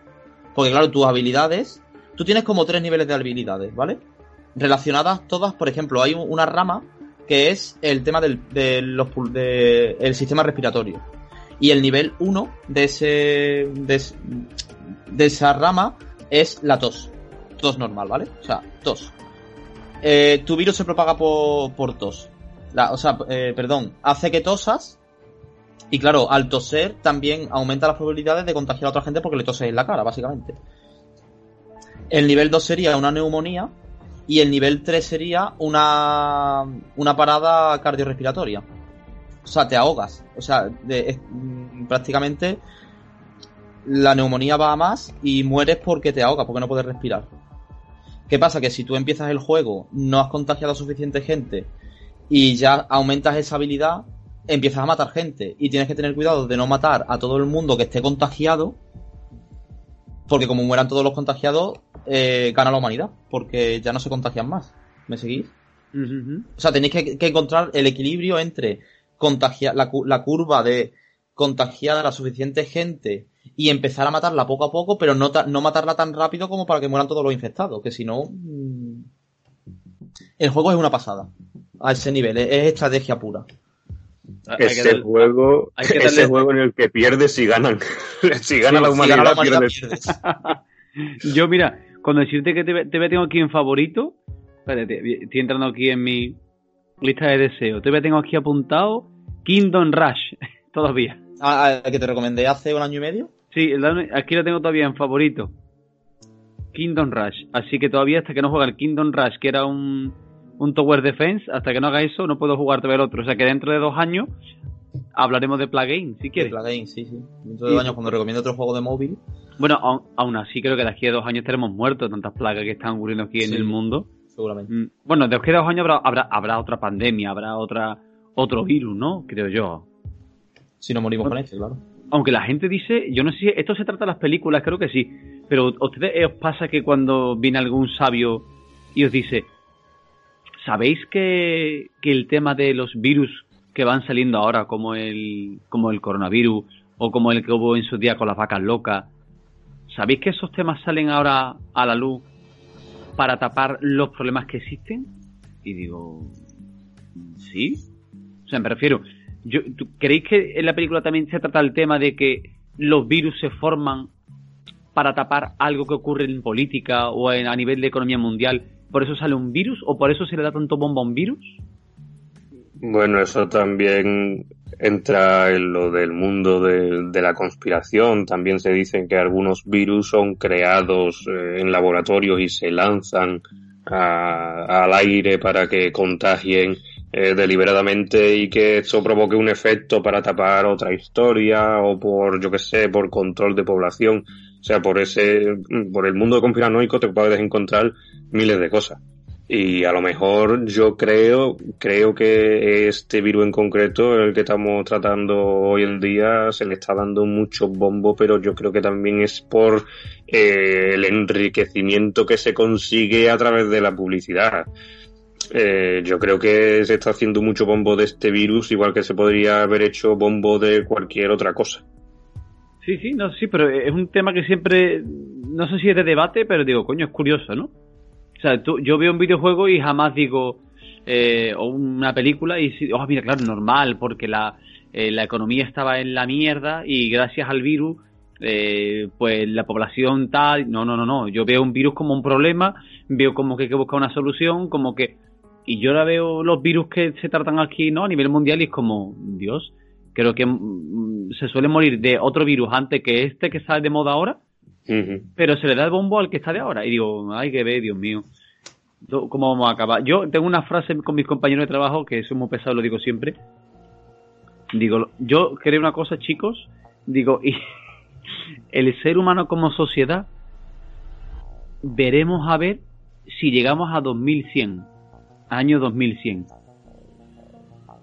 Speaker 1: porque claro, tus habilidades, tú tienes como tres niveles de habilidades, ¿vale? Relacionadas todas, por ejemplo, hay un- una rama que es el tema del, de los de- el sistema respiratorio. Y el nivel 1 de ese de, de esa rama es la tos. Tos normal, ¿vale? O sea, tos. Eh, tu virus se propaga por, por tos. La- o sea, eh, perdón, hace que tosas y claro, al toser también aumenta las probabilidades de contagiar a otra gente porque le toses en la cara, básicamente. El nivel 2 sería una neumonía y el nivel 3 sería una, una parada cardiorrespiratoria. O sea, te ahogas. O sea, mm, prácticamente la neumonía va a más y mueres porque te ahogas, porque no puedes respirar. ¿Qué pasa? Que si tú empiezas el juego, no has contagiado a suficiente gente y ya aumentas esa habilidad, empiezas a matar gente y tienes que tener cuidado de no matar a todo el mundo que esté contagiado porque como mueran todos los contagiados eh, gana la humanidad porque ya no se contagian más ¿me seguís? O sea tenéis que, que encontrar el equilibrio entre contagiar la curva de contagiar a la suficiente gente y empezar a matarla poco a poco pero no, ta- no matarla tan rápido como para que mueran todos los infectados que si no mm, el juego es una pasada a ese nivel es- es estrategia pura
Speaker 2: Hay que
Speaker 3: Ese juego,
Speaker 2: hay que
Speaker 3: ese
Speaker 2: darle-
Speaker 3: juego en el que pierdes y ganan. si gana
Speaker 1: Sí,
Speaker 3: la
Speaker 1: si
Speaker 3: humanidad,
Speaker 1: gana la humanidad,
Speaker 3: pierdes.
Speaker 1: pierdes.
Speaker 2: Yo, mira, cuando decirte que te, te tengo aquí en favorito, espérate, estoy entrando aquí en mi lista de deseos. Te tengo aquí apuntado Kingdom Rush, todavía.
Speaker 1: Ah, ah, que te recomendé hace un año y medio.
Speaker 2: Sí, aquí lo tengo todavía en favorito. Kingdom Rush. Así que todavía hasta que no juega el Kingdom Rush, que era un, un Tower Defense, hasta que no haga eso, no puedo jugar todavía el otro. O sea que dentro de dos años hablaremos de Plugin, si quieres.
Speaker 1: De Plugin, sí, sí. Dentro de dos
Speaker 2: Sí.
Speaker 1: años, cuando recomiendo otro juego de móvil,
Speaker 2: Bueno, aún, aún así creo que de aquí a dos años estaremos muertos, tantas plagas que están ocurriendo aquí en el mundo.
Speaker 1: seguramente.
Speaker 2: Mm, Bueno, de aquí a dos años habrá, habrá, habrá otra pandemia, habrá otra otro virus, ¿no? Creo yo.
Speaker 1: Si no morimos con este, claro.
Speaker 2: Aunque la gente dice, yo no sé si esto se trata de las películas, creo que sí, pero ¿a ustedes os pasa que cuando viene algún sabio y os dice, ¿sabéis que, que el tema de los virus que van saliendo ahora, como el, como el coronavirus o como el que hubo en su día con las vacas locas, ¿sabéis que esos temas salen ahora a la luz para tapar los problemas que existen? Y digo, ¿sí? O sea, me refiero, yo, ¿tú ¿creéis que en la película también se trata el tema de que los virus se forman para tapar algo que ocurre en política o en- a nivel de economía mundial? ¿Por eso sale un virus o por eso se le da tanto bomba a un virus?
Speaker 3: Bueno, eso también entra en lo del mundo de, la conspiración. También se dicen que algunos virus son creados eh, en laboratorios y se lanzan al aire para que contagien eh, deliberadamente y que eso provoque un efecto para tapar otra historia o por, yo que sé, por control de población. O sea, por ese, por el mundo conspiranoico te puedes encontrar miles de cosas. Y a lo mejor yo creo, creo que este virus en concreto, el que estamos tratando hoy en día, se le está dando mucho bombo, pero yo creo que también es por eh, el enriquecimiento que se consigue a través de la publicidad. Eh, yo creo que se está haciendo mucho bombo de este virus, igual que se podría haber hecho bombo de cualquier otra cosa.
Speaker 2: Sí, sí, no, sí, pero es un tema que siempre, no sé si es de debate, pero digo, coño, es curioso, ¿no? O sea, tú, yo veo un videojuego y jamás digo, eh, o una película y, oh, mira, claro, normal, porque la, eh, la economía estaba en la mierda y gracias al virus, eh, pues la población tal, no, no, no, no, yo veo un virus como un problema, veo como que hay que buscar una solución, como que, y yo ahora veo los virus que se tratan aquí, ¿no? A nivel mundial y es como, Dios, creo que mm, se suele morir de otro virus antes que este que sale de moda ahora, pero se le da el bombo al que está de ahora. Y digo, ay, que ve, Dios mío. ¿Cómo vamos a acabar? Yo tengo una frase con mis compañeros de trabajo que es muy pesado, lo digo siempre. Digo, yo creo una cosa, chicos. Digo, y el ser humano como sociedad, veremos a ver si llegamos a 2100, año 2100.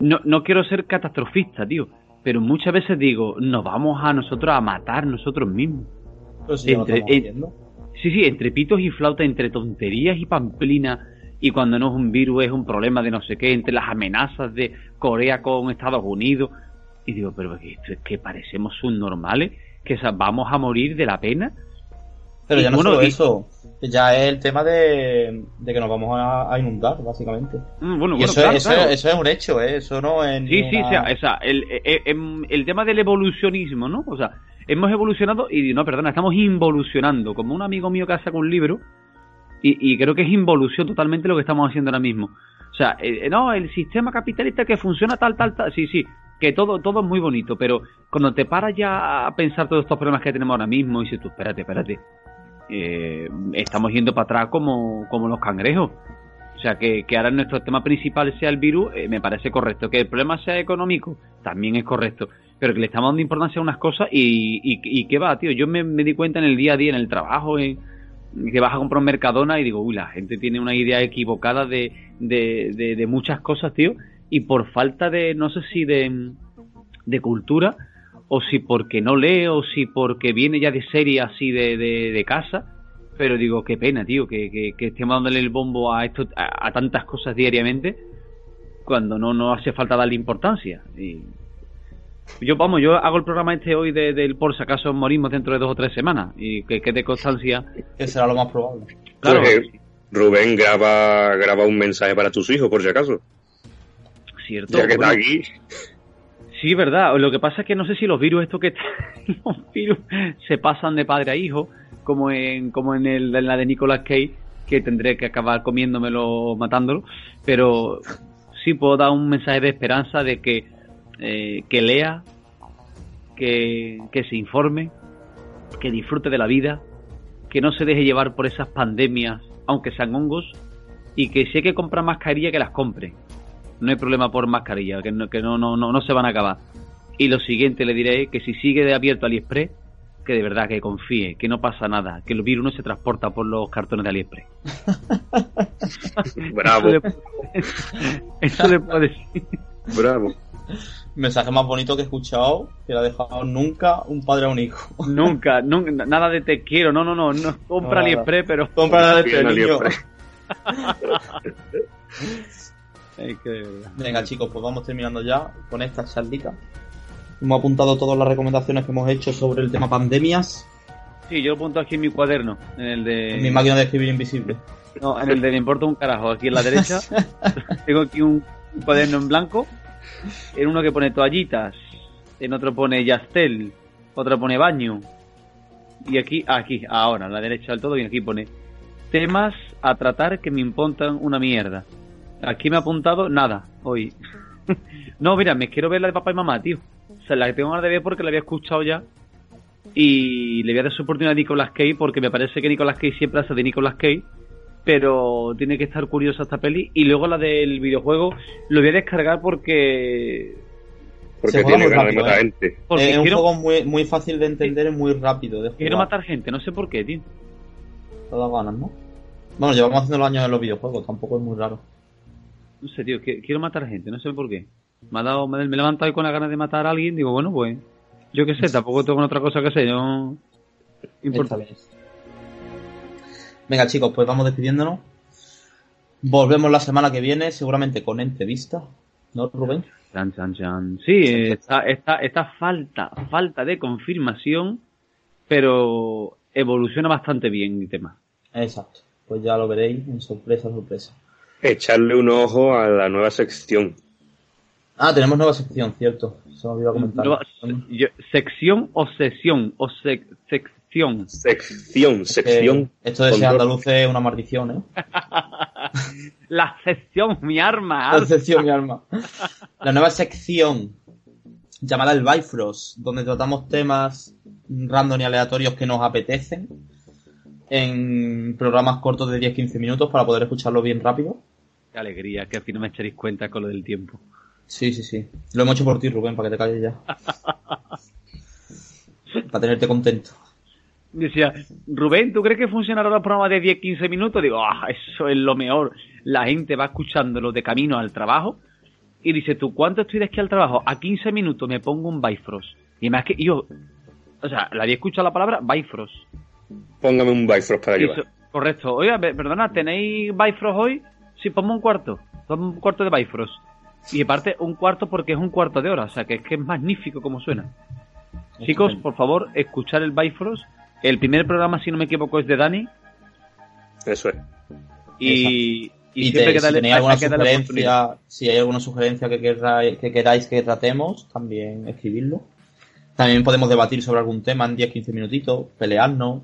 Speaker 2: No, no quiero ser catastrofista, tío, pero muchas veces digo, nos vamos a nosotros a matar nosotros mismos. entre, sí, sí, entre pitos y flauta, entre tonterías y pamplina, y cuando no es un virus es un problema de no sé qué, entre las amenazas de Corea con Estados Unidos. Y digo, pero que, que parecemos subnormales, que vamos a morir de la pena.
Speaker 1: Pero ya no solo eso, ya es el tema de, que nos vamos a, inundar, básicamente. Mm, bueno, eso, eso, es un hecho, ¿eh? eso no es.
Speaker 2: Sí, sí, o sea, el, el, eh, em, el, tema del evolucionismo, ¿no? O sea, hemos evolucionado y no, perdona, estamos involucionando. Como un amigo mío que ha sacado un libro, y, y, creo que es involución totalmente lo que estamos haciendo ahora mismo. O sea, eh, no, el sistema capitalista que funciona tal, tal, tal, sí, sí, que todo, todo es muy bonito, pero cuando te paras ya a pensar todos estos problemas que tenemos ahora mismo, y dices tú, espérate, espérate, eh, estamos yendo para atrás como, como los cangrejos. O sea, que, que ahora nuestro tema principal sea el virus, eh, me parece correcto. Que el problema sea económico, también es correcto. Pero que le estamos dando importancia a unas cosas y, y, qué va, tío. Yo me, di cuenta en el día a día, en el trabajo, en, que vas a comprar un Mercadona y digo, uy, la gente tiene una idea equivocada de, de, de, de muchas cosas, tío. Y por falta de, no sé si de, de cultura, o si porque no lee, o si porque viene ya de serie así de, de, casa. Pero digo, qué pena, tío, que, que, estemos dándole el bombo a, esto, a, tantas cosas diariamente cuando no, no hace falta darle importancia. Y yo, vamos, yo hago el programa este hoy del por si acaso morimos dentro de dos o tres semanas y que quede constancia.
Speaker 1: Que será lo más probable.
Speaker 3: Claro. Pues, Rubén graba, graba un mensaje para tus hijos, por si acaso.
Speaker 2: Cierto.
Speaker 3: Ya que está aquí.
Speaker 2: Sí, verdad. Lo que pasa es que no sé si los virus, estos que los virus se pasan de padre a hijo, como en, como en, el, la de Nicolas Cage, que tendré que acabar comiéndomelo, matándolo. Pero sí puedo dar un mensaje de esperanza de que, eh, que lea, que, que se informe, que disfrute de la vida, que no se deje llevar por esas pandemias, aunque sean hongos, y que si hay que comprar mascarilla, que las compre no hay problema por mascarilla, que no, que no, no, no, se van a acabar. Y lo siguiente le diré que si sigue de abierto AliExpress, que de verdad que confíe, que no pasa nada, que el virus no se transporta por los cartones de AliExpress.
Speaker 3: Bravo.
Speaker 2: Eso le, puedo decir.
Speaker 3: Bravo.
Speaker 1: Mensaje más bonito que he escuchado que le ha dejado nunca un padre a un hijo.
Speaker 2: Nunca, nunca nada de te quiero, no, no, no, no compra AliExpress, pero
Speaker 1: compra AliExpress, Venga chicos, pues vamos terminando ya con esta charlita. Hemos apuntado todas las recomendaciones que hemos hecho sobre el tema pandemias.
Speaker 2: Sí, yo lo apunto aquí en mi cuaderno, en el de...
Speaker 1: En mi máquina de escribir invisible.
Speaker 2: No, en el de me importa un carajo, aquí en la derecha. tengo aquí un, cuaderno en blanco, en uno que pone toallitas, en otro pone Yastel, otro pone baño. Y aquí, aquí, ahora, a la derecha del todo, y aquí pone temas a tratar que me importan una mierda. Aquí me ha apuntado nada hoy. no, mira, me quiero ver la de papá y mamá, tío. O sea, la que tengo ganas de ver porque la había escuchado ya. Y le voy a dar su oportunidad a Nicolas Cage porque me parece que Nicolas Cage siempre hace de Nicolas Cage. Pero tiene que estar curiosa esta peli. Y luego la del videojuego lo voy a descargar porque
Speaker 3: porque tiene ganas de matar ¿eh? gente.
Speaker 1: es un juego muy, muy fácil de entender y muy rápido.
Speaker 2: quiero matar gente, no sé por qué, tío.
Speaker 1: Todas ganas, ¿no? Bueno, llevamos haciendo los años en los videojuegos, tampoco es muy raro.
Speaker 2: No sé, tío, que- quiero matar gente, no sé por qué. Me, ha dado, me, me he levantado con la ganas de matar a alguien, digo, bueno, pues, yo qué sé, tampoco tengo otra cosa que hacer, no... Importa.
Speaker 1: Venga, chicos, pues vamos despidiéndonos. Volvemos la semana que viene, seguramente con entrevista. ¿No, Rubén?
Speaker 2: Chan, chan, chan. Sí, está, está, está falta, falta de confirmación, pero evoluciona bastante bien mi tema.
Speaker 1: Exacto. Pues ya lo veréis en sorpresa, sorpresa.
Speaker 3: Echarle un ojo a la nueva sección.
Speaker 1: Ah, tenemos nueva sección, cierto. Se me olvidó comentar.
Speaker 2: Nueva- yo- ¿Sección o sesión? O sec- sección.
Speaker 3: Sección, sección.
Speaker 1: esto de ser andaluz es una maldición, ¿eh?
Speaker 2: La sección, mi arma.
Speaker 1: La sección, mi alma. La nueva sección llamada el Bifrost, donde tratamos temas random y aleatorios que nos apetecen en programas cortos de 10-15 minutos para poder escucharlo bien rápido.
Speaker 2: Qué alegría, que al fin no me echaréis cuenta con lo del tiempo.
Speaker 1: Sí, sí, sí. Lo hemos hecho por ti, Rubén, para que te calles ya. para tenerte contento.
Speaker 2: Decía, Rubén, ¿tú crees que funcionará los programas de 10-15 minutos? Digo, ah, eso es lo mejor. La gente va escuchándolo de camino al trabajo y dice, ¿tú cuánto estoy de aquí al trabajo? A 15 minutos me pongo un Bifrost. Y más que yo, o sea, la había escuchado la palabra Bifrost.
Speaker 3: Póngame un Bifrost para llevar.
Speaker 2: eso- correcto. Oiga, pe- perdona, ¿tenéis Bifrost hoy? Sí, ponme un cuarto. Ponme un cuarto de Bifrost. Y aparte, un cuarto porque es un cuarto de hora. O sea, que es que es magnífico como suena. Chicos, por favor, escuchar el Bifrost. El primer programa, si no me equivoco, es de Dani.
Speaker 3: Eso es.
Speaker 2: Y, y
Speaker 1: Y
Speaker 2: siempre
Speaker 1: te-
Speaker 2: que
Speaker 1: si tenéis alguna
Speaker 2: que
Speaker 1: sugerencia, si hay alguna sugerencia que queráis, que queráis que tratemos, también escribirlo. También podemos debatir sobre algún tema en 10-15 minutitos, pelearnos,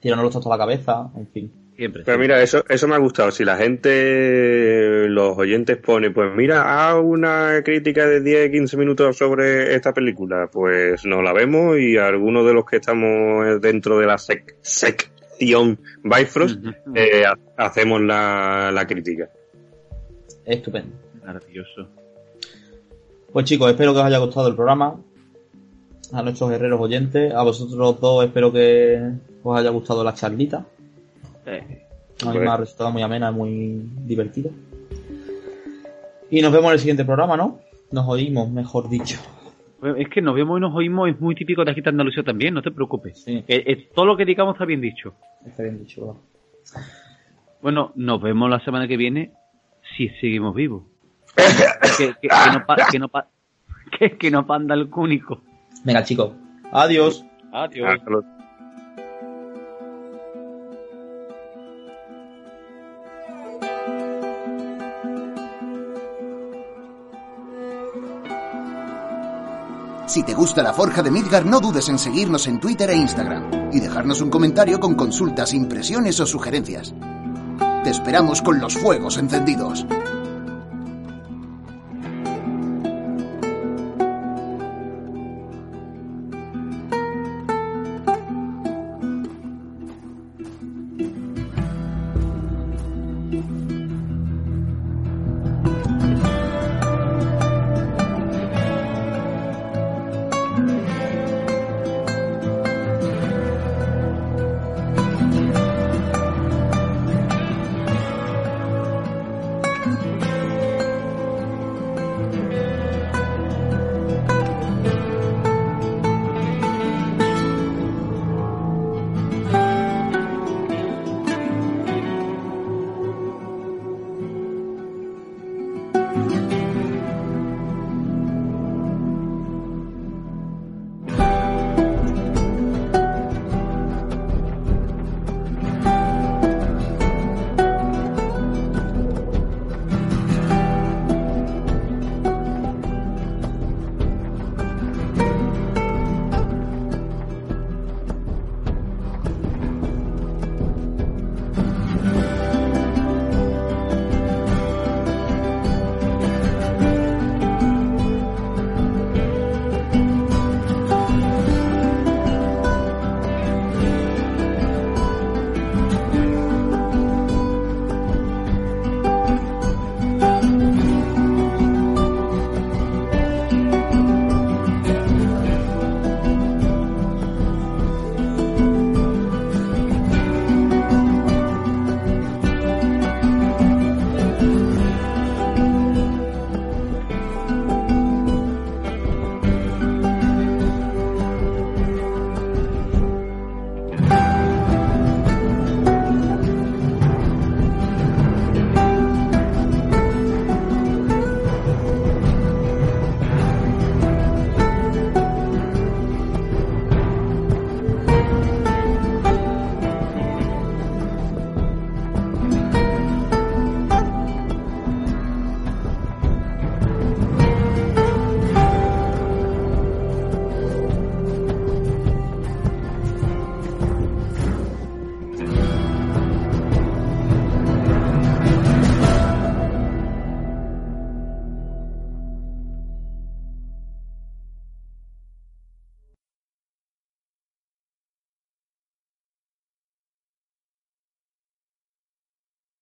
Speaker 1: tirarnos los trastos a la cabeza, en fin.
Speaker 2: Siempre.
Speaker 3: Pero mira, eso, eso me ha gustado. Si la gente, los oyentes pone, pues mira, haz una crítica de 10-15 minutos sobre esta película, pues nos la vemos y algunos de los que estamos dentro de la sec- sección Bifrost, eh, ha- hacemos la, la crítica.
Speaker 1: Estupendo.
Speaker 2: Maravilloso.
Speaker 1: Pues chicos, espero que os haya gustado el programa. A nuestros guerreros oyentes, a vosotros dos espero que os haya gustado la charlita.
Speaker 2: Eh,
Speaker 1: A mí me ha resultado muy amena, muy divertida. Y nos vemos en el siguiente programa, ¿no? Nos oímos, mejor dicho.
Speaker 2: es que nos vemos y nos oímos, es muy típico de aquí de Andalucía también, no te preocupes.
Speaker 1: Sí.
Speaker 2: Eh, eh, todo lo que digamos está bien dicho.
Speaker 1: Está bien dicho, ¿verdad?
Speaker 2: Bueno, nos vemos la semana que viene si seguimos vivos. que, que- que no pa- que no pa- que- que no panda el cúnico.
Speaker 1: Venga, chicos. Adiós.
Speaker 2: Adiós.
Speaker 5: Si te gusta la Forja de Midgar, no dudes en seguirnos en Twitter e Instagram y dejarnos un comentario con consultas, impresiones o sugerencias. Te esperamos con los fuegos encendidos.